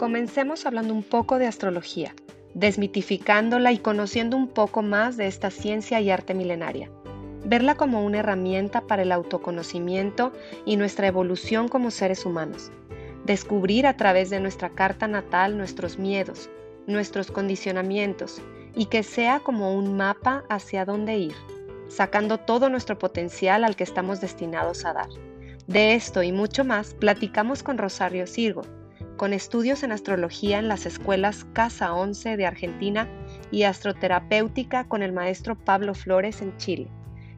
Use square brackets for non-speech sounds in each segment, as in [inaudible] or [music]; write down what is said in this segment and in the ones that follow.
Comencemos hablando un poco de astrología, desmitificándola y conociendo un poco más de esta ciencia y arte milenaria. Verla como una herramienta para el autoconocimiento y nuestra evolución como seres humanos. Descubrir a través de nuestra carta natal nuestros miedos, nuestros condicionamientos y que sea como un mapa hacia dónde ir, sacando todo nuestro potencial al que estamos destinados a dar. De esto y mucho más platicamos con Rosario Sirgo, con estudios en astrología en las escuelas Casa 11 de Argentina y astroterapéutica con el maestro Pablo Flores en Chile.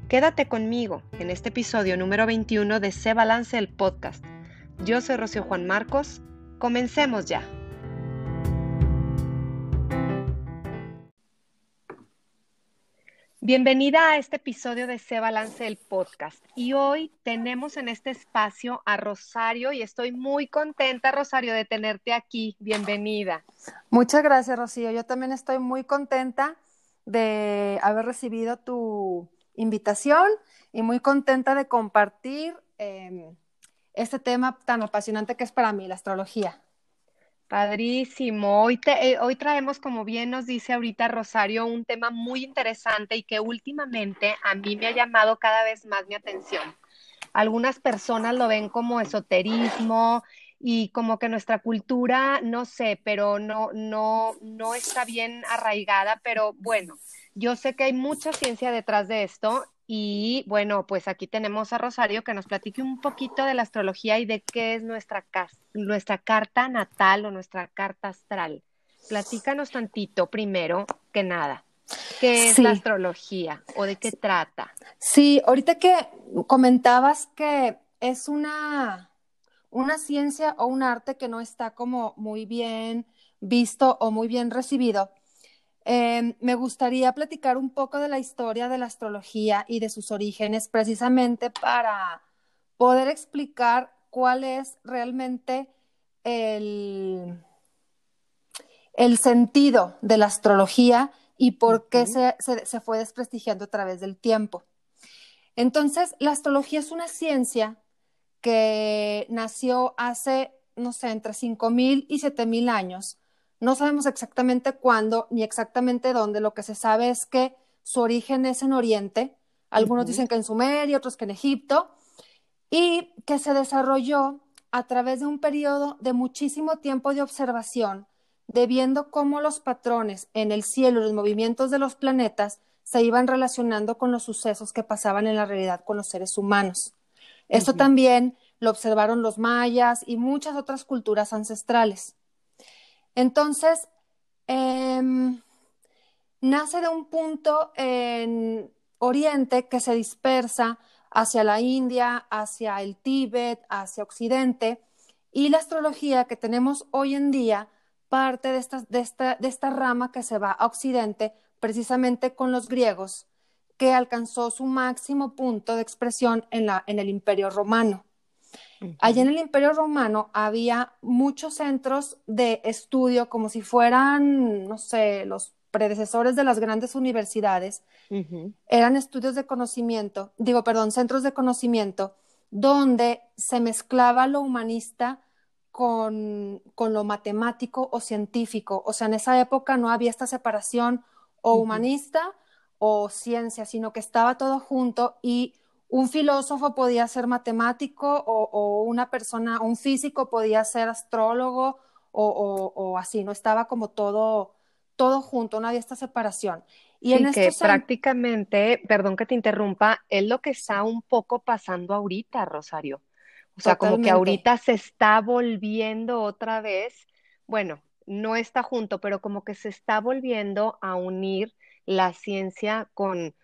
Quédate conmigo en este episodio número 21 de Se Balance el Podcast. Yo soy Rocío Juan Marcos. Comencemos ya. Bienvenida a este episodio de Se Balance el Podcast. Y hoy tenemos en este espacio a Rosario y estoy muy contenta, Rosario, de tenerte aquí. Bienvenida. Muchas gracias, Rocío. Yo también estoy muy contenta de haber recibido tu invitación y muy contenta de compartir em, este tema tan apasionante que es para mí, la astrología. Padrísimo. Hoy, eh, hoy traemos, como bien nos dice ahorita Rosario, un tema muy interesante y que últimamente a mí me ha llamado cada vez más mi atención. Algunas personas lo ven como esoterismo y como que nuestra cultura, no sé, pero no, no, no está bien arraigada, pero bueno, yo sé que hay mucha ciencia detrás de esto y bueno, pues aquí tenemos a Rosario que nos platique un poquito de la astrología y de qué es nuestra, nuestra carta natal o nuestra carta astral. Platícanos tantito primero que nada. ¿Qué es la astrología o de qué trata? Sí, ahorita que comentabas que es una, una ciencia o un arte que no está como muy bien visto o muy bien recibido. Em, me gustaría platicar un poco de la historia de la astrología y de sus orígenes, precisamente para poder explicar cuál es realmente el, el sentido de la astrología y por qué se, se, fue desprestigiando a través del tiempo. Entonces, la astrología es una ciencia que nació hace, no sé, entre 5.000 y 7.000 años no sabemos exactamente cuándo ni exactamente dónde. Lo que se sabe es que su origen es en Oriente. Algunos dicen que en Sumeria, otros que en Egipto. Y que se desarrolló a través de un periodo de muchísimo tiempo de observación, de viendo cómo los patrones en el cielo y los movimientos de los planetas se iban relacionando con los sucesos que pasaban en la realidad con los seres humanos. Esto también lo observaron los mayas y muchas otras culturas ancestrales. Entonces, em, nace de un punto en Oriente que se dispersa hacia la India, hacia el Tíbet, hacia Occidente, y la astrología que tenemos hoy en día parte de esta, de esta, de esta rama que se va a Occidente precisamente con los griegos, que alcanzó su máximo punto de expresión en, la, en el Imperio Romano. Allá en el Imperio Romano había muchos centros de estudio como si fueran, no sé, los predecesores de las grandes universidades. Eran estudios de conocimiento, digo, perdón, centros de conocimiento, donde se mezclaba lo humanista con, con, lo matemático o científico. O sea, en esa época no había esta separación o humanista o ciencia, sino que estaba todo junto y un filósofo podía ser matemático o, una persona, un físico podía ser astrólogo o, así, no estaba como todo, todo junto, no había esta separación. Y en que prácticamente, perdón que te interrumpa, es lo que está un poco pasando ahorita, Rosario. O sea, como que ahorita se está volviendo otra vez, bueno, no está junto, pero como que se está volviendo a unir la ciencia con,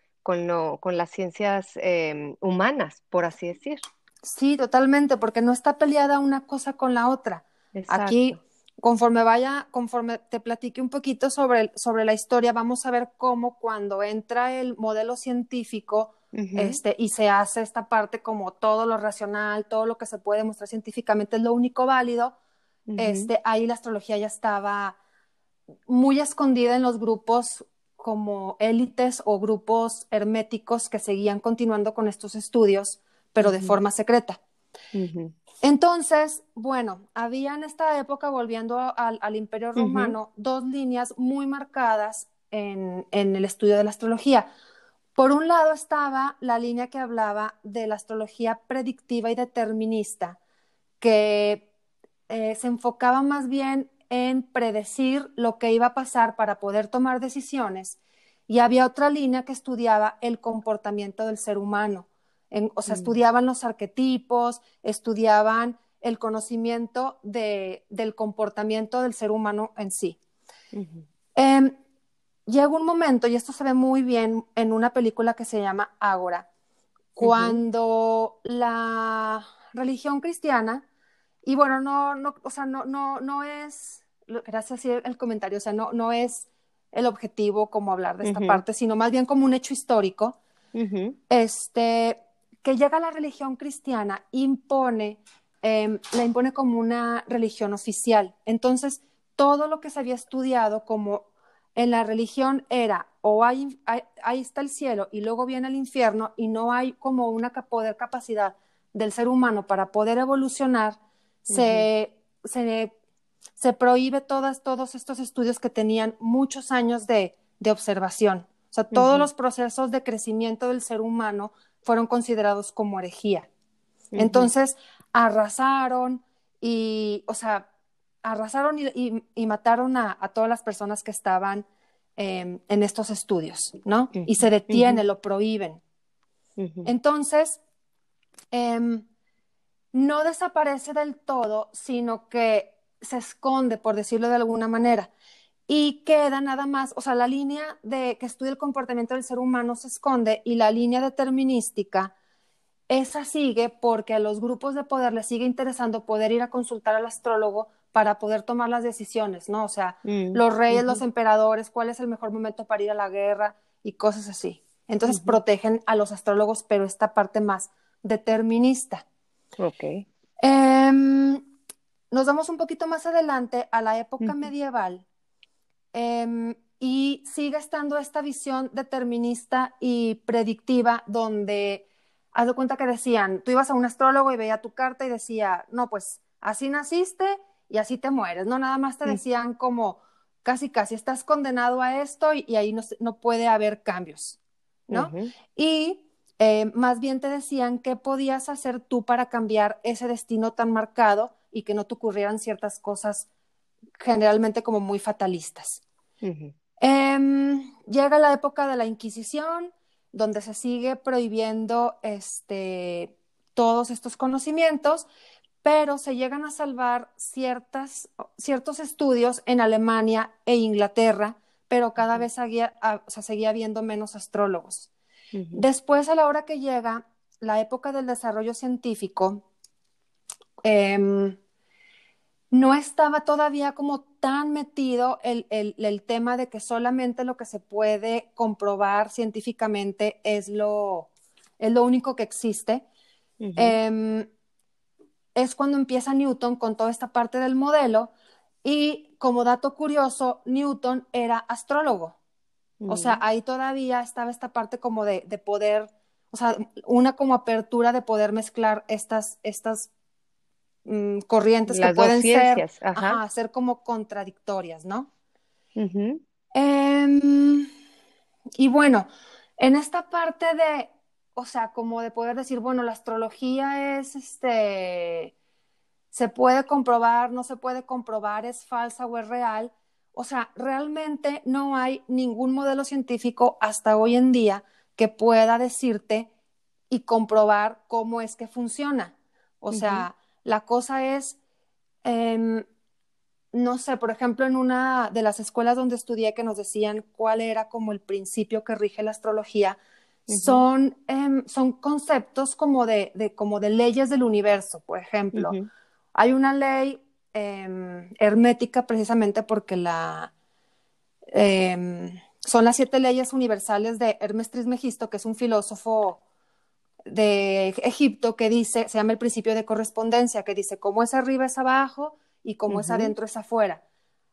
con, las ciencias em, humanas, por así decir. Sí, totalmente, porque no está peleada una cosa con la otra. Aquí, conforme vaya, conforme te platique un poquito sobre, sobre la historia, vamos a ver cómo cuando entra el modelo científico, este, y se hace esta parte como todo lo racional, todo lo que se puede demostrar científicamente es lo único válido, este, ahí la astrología ya estaba muy escondida en los grupos como élites o grupos herméticos que seguían continuando con estos estudios, pero de forma secreta. Entonces, bueno, había en esta época, volviendo al, al Imperio Romano, dos líneas muy marcadas en, en el estudio de la astrología. Por un lado estaba la línea que hablaba de la astrología predictiva y determinista, que eh, se enfocaba más bien en predecir lo que iba a pasar para poder tomar decisiones. Y había otra línea que estudiaba el comportamiento del ser humano. o sea, mm. estudiaban los arquetipos, estudiaban el conocimiento de, del comportamiento del ser humano en sí llega un momento, y esto se ve muy bien en una película que se llama Ágora, cuando la religión cristiana, y bueno, no, no, o sea, no, no, no es, gracias a el comentario, o sea, no, no es el objetivo como hablar de esta parte, sino más bien como un hecho histórico, este, que llega la religión cristiana, impone, em, la impone como una religión oficial. Entonces, todo lo que se había estudiado como en la religión era o hay, ahí está el cielo y luego viene el infierno y no hay como una poder capacidad del ser humano para poder evolucionar, se, se, prohíbe todas, todos estos estudios que tenían muchos años de, observación. O sea, todos los procesos de crecimiento del ser humano fueron considerados como herejía. Entonces, arrasaron y, o sea, arrasaron y, mataron a, todas las personas que estaban em, en estos estudios, ¿no? Y se detiene, lo prohíben. Entonces, em, no desaparece del todo, sino que se esconde, por decirlo de alguna manera, y queda nada más, o sea, la línea de que estudia el comportamiento del ser humano se esconde y la línea determinística, esa sigue porque a los grupos de poder les sigue interesando poder ir a consultar al astrólogo para poder tomar las decisiones, ¿no? O sea, mm, los reyes, los emperadores, cuál es el mejor momento para ir a la guerra y cosas así. Entonces protegen a los astrólogos, pero esta parte más determinista. Ok. Em, nos vamos un poquito más adelante a la época medieval em, y sigue estando esta visión determinista y predictiva donde, haz de cuenta que decían, tú ibas a un astrólogo y veía tu carta y decía, no, pues así naciste y así te mueres, ¿no? Nada más te decían como casi, casi estás condenado a esto y, ahí no, no, puede haber cambios, ¿no? Y eh, más bien te decían qué podías hacer tú para cambiar ese destino tan marcado y que no te ocurrieran ciertas cosas generalmente como muy fatalistas. Em, llega la época de la Inquisición, donde se sigue prohibiendo este, todos estos conocimientos, pero se llegan a salvar ciertas, ciertos estudios en Alemania e Inglaterra, pero cada vez seguía, seguía habiendo menos astrólogos. Después, a la hora que llega la época del desarrollo científico, em, no estaba todavía como tan metido el, el, tema de que solamente lo que se puede comprobar científicamente es lo, es lo único que existe. Es cuando empieza Newton con toda esta parte del modelo y como dato curioso, Newton era astrólogo. O sea, ahí todavía estaba esta parte como de, poder, o sea, una como apertura de poder mezclar estas, estas mm, corrientes que pueden ser, ser como contradictorias, ¿no? Em, y bueno, en esta parte de, o sea, como de poder decir, bueno, la astrología es, este, se puede comprobar, no se puede comprobar, es falsa o es real. O sea, realmente no hay ningún modelo científico hasta hoy en día que pueda decirte y comprobar cómo es que funciona. O sea, la cosa es, em, no sé, por ejemplo, en una de las escuelas donde estudié que nos decían cuál era como el principio que rige la astrología, son, em, son conceptos como de, de, como de leyes del universo, por ejemplo. Hay una ley em, hermética precisamente porque la, em, son las siete leyes universales de Hermes Trismegisto, que es un filósofo de Egipto que dice, se llama el principio de correspondencia, que dice, como es arriba es abajo y como es adentro es afuera.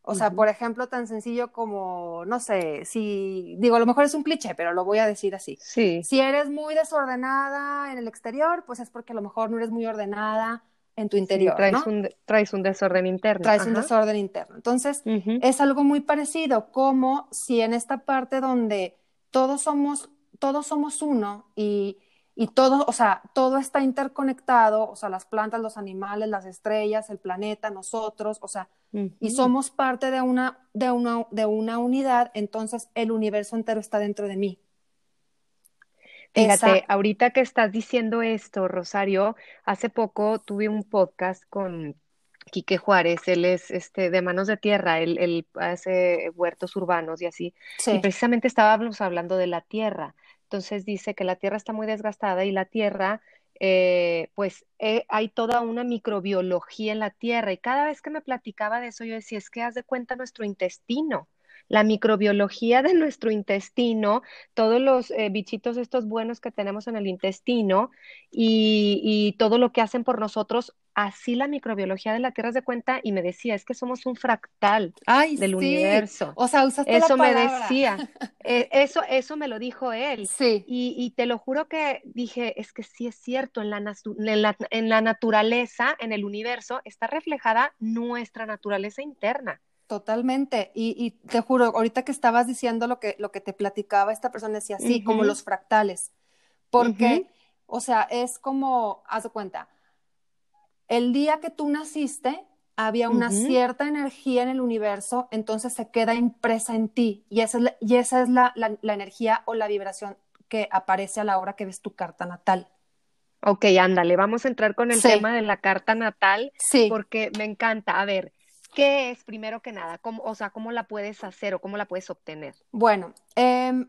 O sea, por ejemplo, tan sencillo como, no sé, si, digo, a lo mejor es un cliché, pero lo voy a decir así. Sí. Si eres muy desordenada en el exterior, pues es porque a lo mejor no eres muy ordenada en tu interior. traes, un, traes un desorden interno. Traes un desorden interno. Entonces, es algo muy parecido, como si en esta parte donde todos somos, todos somos uno y, y todo, o sea, todo está interconectado, o sea, las plantas, los animales, las estrellas, el planeta, nosotros, o sea, y somos parte de una, de, una, de una unidad, entonces el universo entero está dentro de mí. Fíjate, ahorita que estás diciendo esto, Rosario, hace poco tuve un podcast con Quique Juárez, él es este, de manos de tierra, él, hace huertos urbanos y así, y precisamente estábamos hablando de la tierra. Entonces dice que la tierra está muy desgastada y la tierra, eh, pues eh, hay toda una microbiología en la tierra. Y cada vez que me platicaba de eso, yo decía, es que haz de cuenta nuestro intestino la microbiología de nuestro intestino, todos los eh, bichitos estos buenos que tenemos en el intestino y, todo lo que hacen por nosotros, así la microbiología de la Tierra se de cuenta y me decía, es que somos un fractal del universo. O sea, usaste Eso me decía, eh, eso, eso me lo dijo él. Sí. Y, te lo juro que dije, es que sí es cierto, en la, en la naturaleza, en el universo, está reflejada nuestra naturaleza interna. Totalmente. Y, te juro, ahorita que estabas diciendo lo que, lo que te platicaba esta persona, decía así, como los fractales. Porque, o sea, es como, haz de cuenta, el día que tú naciste, había una cierta energía en el universo, entonces se queda impresa en ti. Y esa es, la, y esa es la, la, energía o la vibración que aparece a la hora que ves tu carta natal. Ok, ándale, vamos a entrar con el tema de la carta natal, sí. porque me encanta. A ver, ¿Qué es primero que nada? ¿Cómo, o sea, ¿cómo la puedes hacer o cómo la puedes obtener? Bueno, em,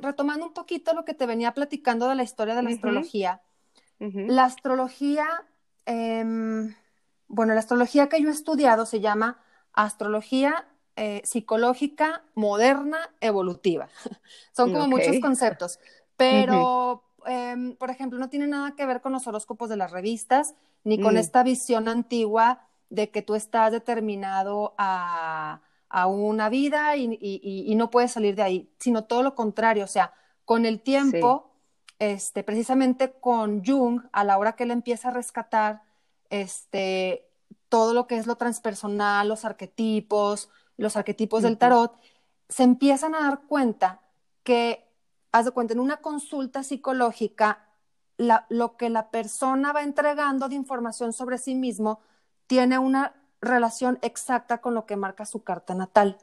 retomando un poquito lo que te venía platicando de la historia de la astrología. La astrología, em, bueno, la astrología que yo he estudiado se llama astrología eh, psicológica moderna evolutiva. [laughs] Son como muchos conceptos, pero, em, por ejemplo, no tiene nada que ver con los horóscopos de las revistas, ni con mm. esta visión antigua de que tú estás determinado a, una vida y, no puedes salir de ahí, sino todo lo contrario, o sea, con el tiempo, este, precisamente con Jung, a la hora que él empieza a rescatar este, todo lo que es lo transpersonal, los arquetipos, los arquetipos del tarot, se empiezan a dar cuenta que, haz de cuenta, en una consulta psicológica, lo que la persona va entregando de información sobre sí mismo tiene una relación exacta con lo que marca su carta natal.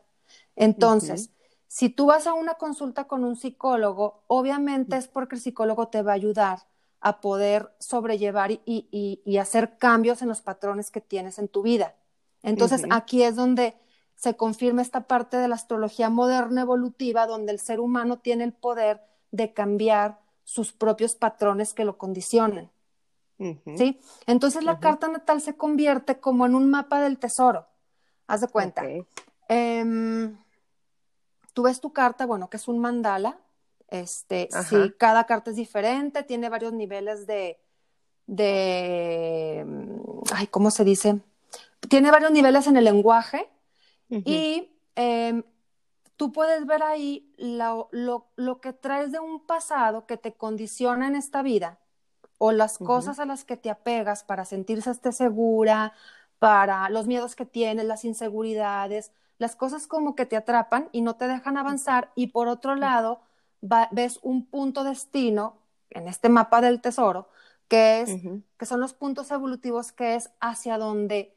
Entonces, si tú vas a una consulta con un psicólogo, obviamente es porque el psicólogo te va a ayudar a poder sobrellevar y, hacer cambios en los patrones que tienes en tu vida. Entonces, aquí es donde se confirma esta parte de la astrología moderna evolutiva, donde el ser humano tiene el poder de cambiar sus propios patrones que lo condicionan. ¿Sí? Entonces la carta natal se convierte como en un mapa del tesoro. Haz de cuenta. Em, tú ves tu carta, bueno, que es un mandala. Este, sí, cada carta es diferente, tiene varios niveles de, de, ay, ¿cómo se dice? Tiene varios niveles en el lenguaje y em, tú puedes ver ahí lo, lo, que traes de un pasado que te condiciona en esta vida o las cosas a las que te apegas para sentirse segura, para los miedos que tienes, las inseguridades, las cosas como que te atrapan y no te dejan avanzar y por otro lado ves un punto destino en este mapa del tesoro que es que son los puntos evolutivos que es hacia donde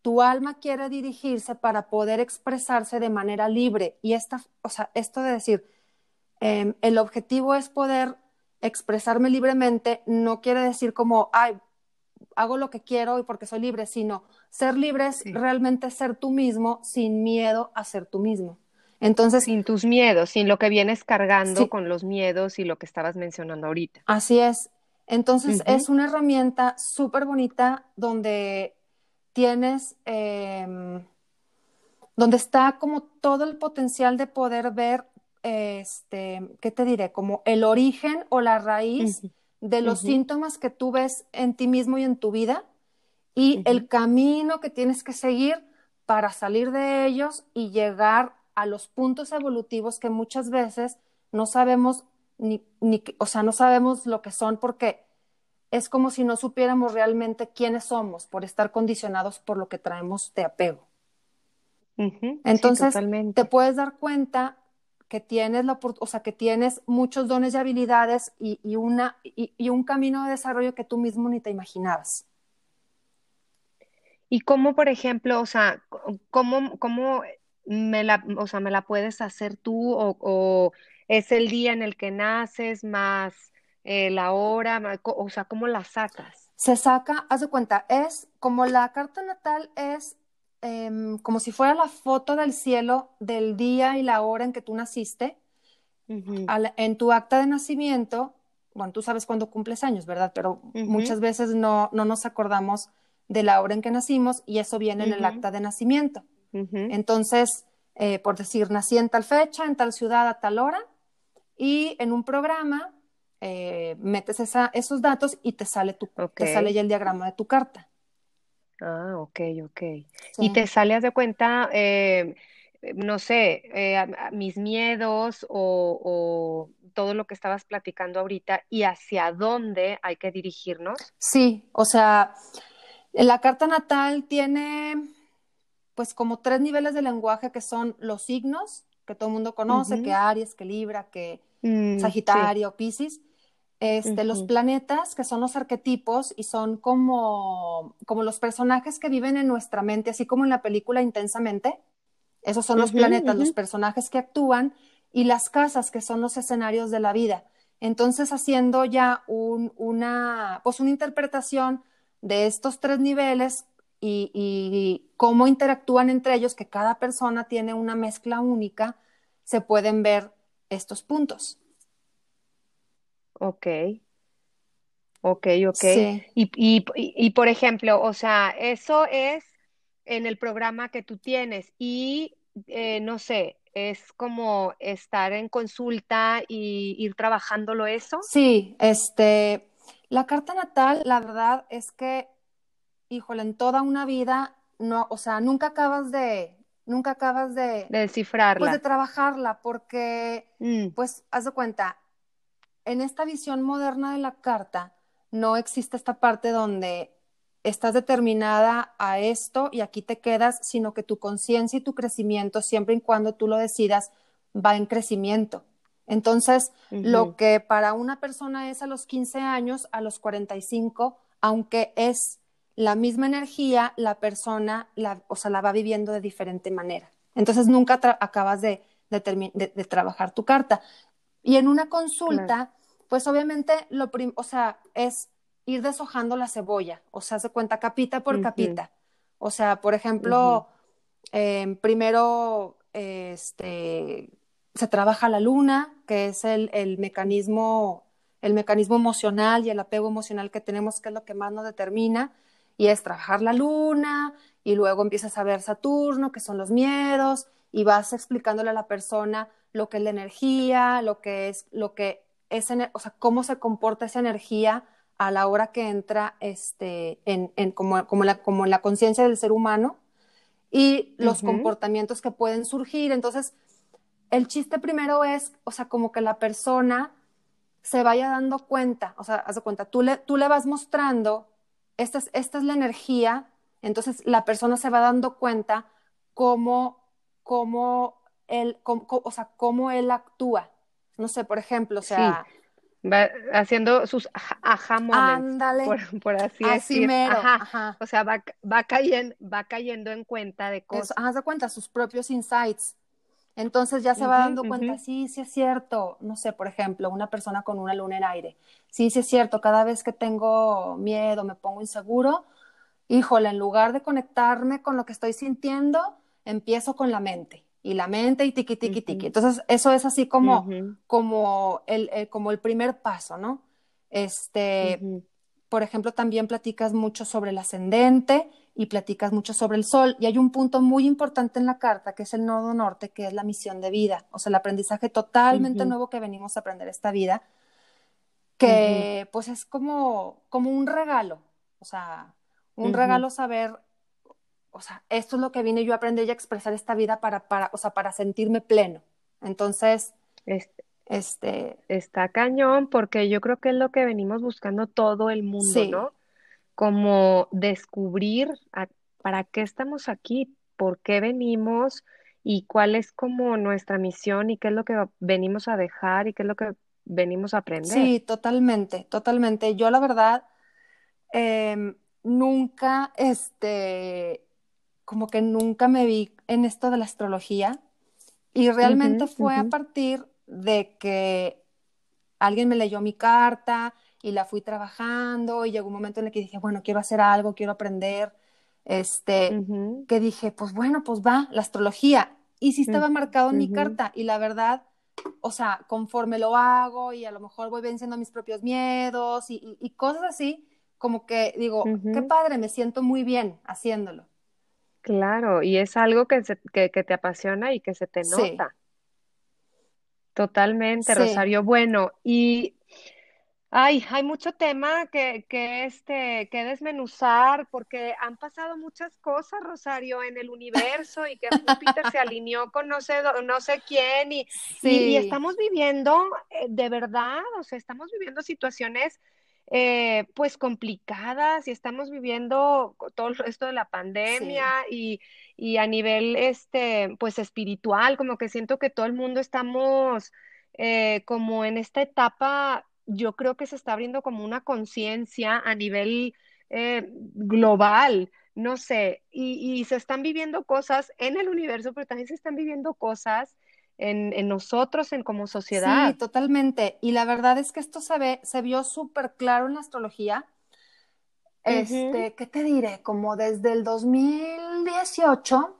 tu alma quiere dirigirse para poder expresarse de manera libre. Y esta, o sea, esto de decir em, el objetivo es poder expresarme libremente no quiere decir como, ay, hago lo que quiero y porque soy libre, sino ser libre es realmente ser tú mismo sin miedo a ser tú mismo. Entonces, sin tus miedos, sin lo que vienes cargando con los miedos y lo que estabas mencionando ahorita. Así es. Entonces, es una herramienta súper bonita donde tienes, em, donde está como todo el potencial de poder ver este, ¿qué te diré? Como el origen o la raíz de los síntomas que tú ves en ti mismo y en tu vida y el camino que tienes que seguir para salir de ellos y llegar a los puntos evolutivos que muchas veces no sabemos ni, ni o sea, no sabemos lo que son porque es como si no supiéramos realmente quiénes somos por estar condicionados por lo que traemos de apego. Entonces, te puedes dar cuenta que tienes la o sea, que tienes muchos dones y habilidades y, una, y, un camino de desarrollo que tú mismo ni te imaginabas. ¿Y cómo, por ejemplo, o sea, cómo, cómo me la, o sea, me la puedes hacer tú o, es el día en el que naces más eh, la hora, o sea, cómo la sacas? Se saca, haz de cuenta, es como la carta natal es Em, como si fuera la foto del cielo del día y la hora en que tú naciste. en tu acta de nacimiento, bueno, tú sabes cuándo cumples años, ¿verdad? Pero muchas veces no, no nos acordamos de la hora en que nacimos y eso viene en el acta de nacimiento. Entonces, eh, por decir, nací en tal fecha, en tal ciudad, a tal hora, y en un programa eh, metes esa, esos datos y te sale, tu, te sale ya el diagrama de tu carta. Ah, ok, ok. Y te sales de cuenta, eh, no sé, eh, mis miedos o, todo lo que estabas platicando ahorita y hacia dónde hay que dirigirnos. Sí, o sea, la carta natal tiene pues como tres niveles de lenguaje que son los signos, que todo el mundo conoce, que Aries, que Libra, que mm, Sagitario, Piscis este, los planetas, que son los arquetipos y son como, como los personajes que viven en nuestra mente, así como en la película Intensamente. Esos son los planetas, los personajes que actúan y las casas, que son los escenarios de la vida. Entonces, haciendo ya un, una, pues una interpretación de estos tres niveles y, y, cómo interactúan entre ellos, que cada persona tiene una mezcla única, se pueden ver estos puntos. Ok. Ok, ok. Y, por ejemplo, o sea, eso es en el programa que tú tienes y eh, no sé, es como estar en consulta y ir trabajándolo eso. Sí, este, la carta natal, la verdad es que, híjole, en toda una vida, no, o sea, nunca acabas de, nunca acabas de, de descifrarla. Pues de trabajarla, porque, mm. pues, haz de cuenta, en esta visión moderna de la carta no existe esta parte donde estás determinada a esto y aquí te quedas, sino que tu conciencia y tu crecimiento, siempre y cuando tú lo decidas, va en crecimiento. Entonces, lo que para una persona es a los 15 años, a los 45, aunque es la misma energía, la persona, la, o sea, la va viviendo de diferente manera. Entonces, nunca acabas de, de, trabajar tu carta. Y en una consulta, pues obviamente lo o sea, es ir deshojando la cebolla, o sea, se cuenta capita por capita. O sea, por ejemplo, em, primero este, se trabaja la luna, que es el, el, mecanismo, el mecanismo emocional y el apego emocional que tenemos, que es lo que más nos determina, y es trabajar la luna, y luego empiezas a ver Saturno, que son los miedos, y vas explicándole a la persona lo que es la energía, lo que es, lo que o sea, cómo se comporta esa energía a la hora que entra este, en, en como, como, la, como la conciencia del ser humano y los comportamientos que pueden surgir. Entonces, el chiste primero es, o sea, como que la persona se vaya dando cuenta, o sea, haz de cuenta, tú le, tú le vas mostrando, esta es, esta es la energía, entonces la persona se va dando cuenta cómo, cómo él, o sea, cómo él actúa. No sé, por ejemplo, o sea... Va haciendo sus ajá moments, por, así, así Mero, ajá. O sea, va, va, cayendo, va cayendo en cuenta de cosas. Haz de cuenta sus propios insights. Entonces ya se va dando cuenta, sí, sí es cierto. No sé, por ejemplo, una persona con una luna en aire. Sí, sí es cierto, cada vez que tengo miedo, me pongo inseguro, híjole, en lugar de conectarme con lo que estoy sintiendo, empiezo con la mente y la mente y tiqui, tiqui, tiqui. Entonces, eso es así como, como, el, como el primer paso, ¿no? Este, por ejemplo, también platicas mucho sobre el ascendente y platicas mucho sobre el sol. Y hay un punto muy importante en la carta, que es el nodo norte, que es la misión de vida, o sea, el aprendizaje totalmente nuevo que venimos a aprender esta vida, que pues es como, como un regalo, o sea, un regalo saber o sea, esto es lo que vine yo a aprender y a expresar esta vida para, para, o sea, para sentirme pleno. Entonces, Este, Está cañón porque yo creo que es lo que venimos buscando todo el mundo, sí, ¿no? Como descubrir a- para qué estamos aquí, por qué venimos y cuál es como nuestra misión y qué es lo que venimos a dejar y qué es lo que venimos a aprender. sí, totalmente, totalmente. Yo la verdad, em, nunca, este, como que nunca me vi en esto de la astrología. Y realmente fue a partir de que alguien me leyó mi carta y la fui trabajando y llegó un momento en el que dije, bueno, quiero hacer algo, quiero aprender, este, que dije, pues bueno, pues va, la astrología. Y sí estaba marcado en mi carta y la verdad, o sea, conforme lo hago y a lo mejor voy venciendo mis propios miedos y, y- y cosas así, como que digo, qué padre, me siento muy bien haciéndolo. Claro, y es algo que, se- que, que te apasiona y que se te Sí, nota. Totalmente, sí, Rosario. Bueno, y ay, hay mucho tema que, que, este, que desmenuzar porque han pasado muchas cosas, Rosario, en el universo y que Júpiter se [laughs] alineó con no sé, no sé quién y, y, estamos viviendo eh, de verdad, o sea, estamos viviendo situaciones eh, pues complicadas y estamos viviendo todo esto de la pandemia sí. y, y a nivel este, pues espiritual, como que siento que todo el mundo estamos eh, como en esta etapa, yo creo que se está abriendo como una conciencia a nivel eh, global, no sé, y, y se están viviendo cosas en el universo, pero también se están viviendo cosas en, en nosotros, en como Sí, sociedad. totalmente. Y la verdad es que esto se ve, se vio súper claro en la astrología. Este, ¿qué te diré? Como desde el 2018,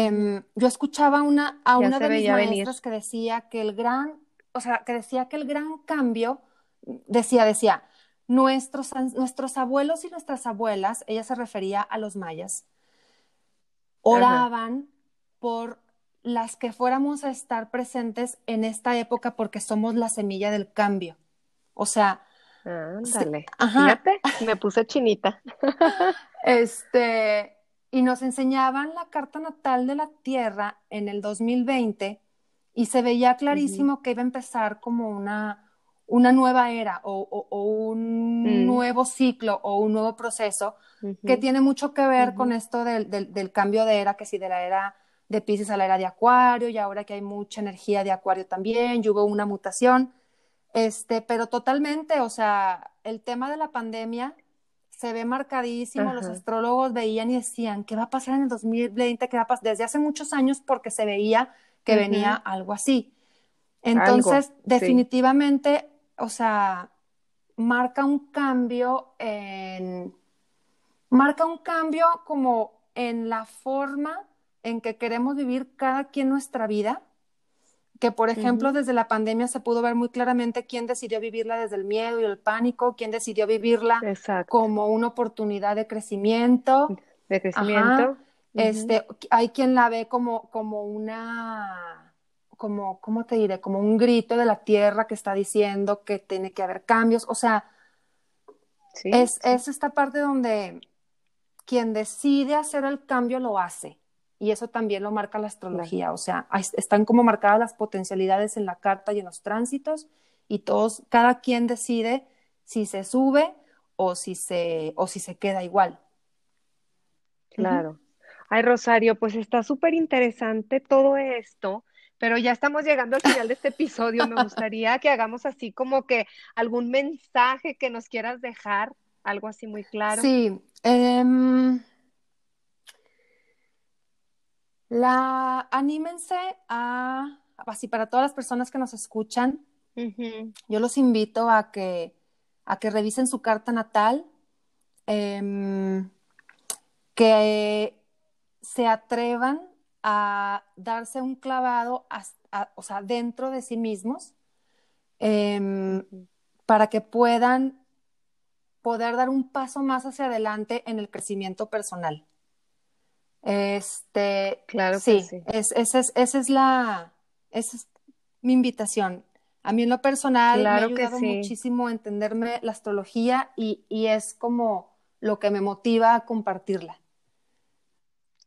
ujú. em, yo escuchaba una, a Ya una de mis venir. maestras que decía que el gran, o sea, que decía que el gran cambio, decía, decía, nuestros, nuestros abuelos y nuestras abuelas, ella se refería a los mayas, Ajá, oraban por las que fuéramos a estar presentes en esta época porque somos la semilla del cambio. O sea, se- ándale. Fíjate, me puse chinita. [laughs] este, y nos enseñaban la carta natal de la Tierra en el 2020 y se veía clarísimo que iba a empezar como una, una nueva era o, o- o un mm, nuevo ciclo o un nuevo proceso que tiene mucho que ver con esto del, del- del cambio de era, que si de la era de Pisces a la era de Acuario y ahora que hay mucha energía de Acuario también, y hubo una mutación. Este, pero totalmente, o sea, el tema de la pandemia se ve marcadísimo, los astrólogos veían y decían, ¿qué va a pasar en el 2020? ¿Qué va a pasar? Desde hace muchos años porque se veía que venía algo así. Algo, Entonces, sí. definitivamente, o sea, marca un cambio en, marca un cambio como en la forma en que queremos vivir cada quien nuestra vida que por ejemplo Ujú, desde la pandemia se pudo ver muy claramente quién decidió vivirla desde el miedo y el pánico, quién decidió vivirla Exacto. como una oportunidad de crecimiento. De crecimiento. Ujú, Este, hay quien la ve como, como una, como, ¿cómo te diré? Como un grito de la tierra que está diciendo que tiene que haber cambios. O sea, Sí, es, sí, es esta parte donde quien decide hacer el cambio lo hace. Y eso también lo marca la astrología. O sea, están como marcadas las potencialidades en la carta y en los tránsitos, y todos, cada quien decide si se sube o si se, o si se queda igual. Claro. Ay, Rosario, pues está súper interesante todo esto, pero ya estamos llegando al final de este episodio. Me gustaría que hagamos así como que algún mensaje que nos quieras dejar, algo así muy claro. Sí, em, la, anímense a, así para todas las personas que nos escuchan, yo los invito a que, a que revisen su carta natal, em, que se atrevan a darse un clavado a- o sea, dentro de sí mismos em, para que puedan poder dar un paso más hacia adelante en el crecimiento personal. Este, Claro que sí, sí. es, esa es, esa es la, esa es mi invitación. A mí en lo personal me ha ayudado sí. muchísimo a entenderme la astrología y, y es como lo que me motiva a compartirla.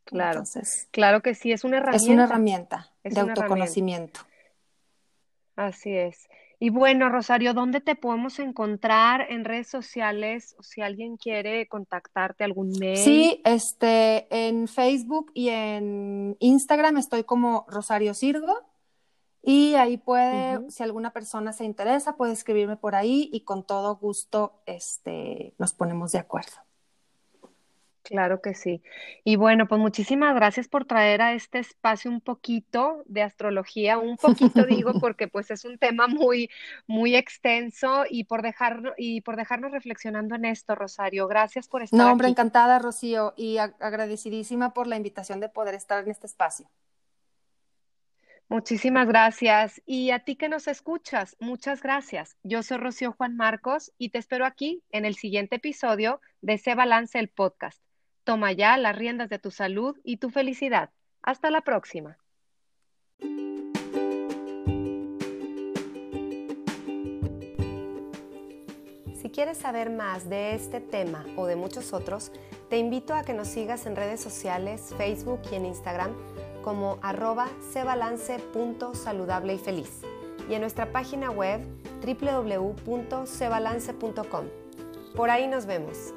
Claro. Entonces, Claro que sí. Es una es una herramienta. Es de una herramienta. autoconocimiento. Así es. Y bueno, Rosario, ¿dónde te podemos encontrar en redes sociales o si alguien quiere contactarte, algún mail? Sí, este, en Facebook y en Instagram estoy como Rosario Sirgo y ahí puede, si alguna persona se interesa, puede escribirme por ahí y con todo gusto, este, nos ponemos de acuerdo. Claro que sí. Y bueno, pues muchísimas gracias por traer a este espacio un poquito de astrología, un poquito digo [laughs] porque pues es un tema muy muy extenso y por dejarnos y por dejarnos reflexionando en esto, Rosario. Gracias por estar No, hombre, encantada, Rocío, y agradecidísima por la invitación de poder estar en este espacio. Muchísimas gracias. Y a ti que nos escuchas, muchas gracias. Yo soy Rocío Juan Marcos y te espero aquí en el siguiente episodio de Se Balance el Podcast. Toma ya las riendas de tu salud y tu felicidad. Hasta la próxima. Si quieres saber más de este tema o de muchos otros, te invito a que nos sigas en redes sociales, Facebook y en Instagram como arroba cebalance.saludable y feliz y en nuestra página web www.cebalance.com. Por ahí nos vemos.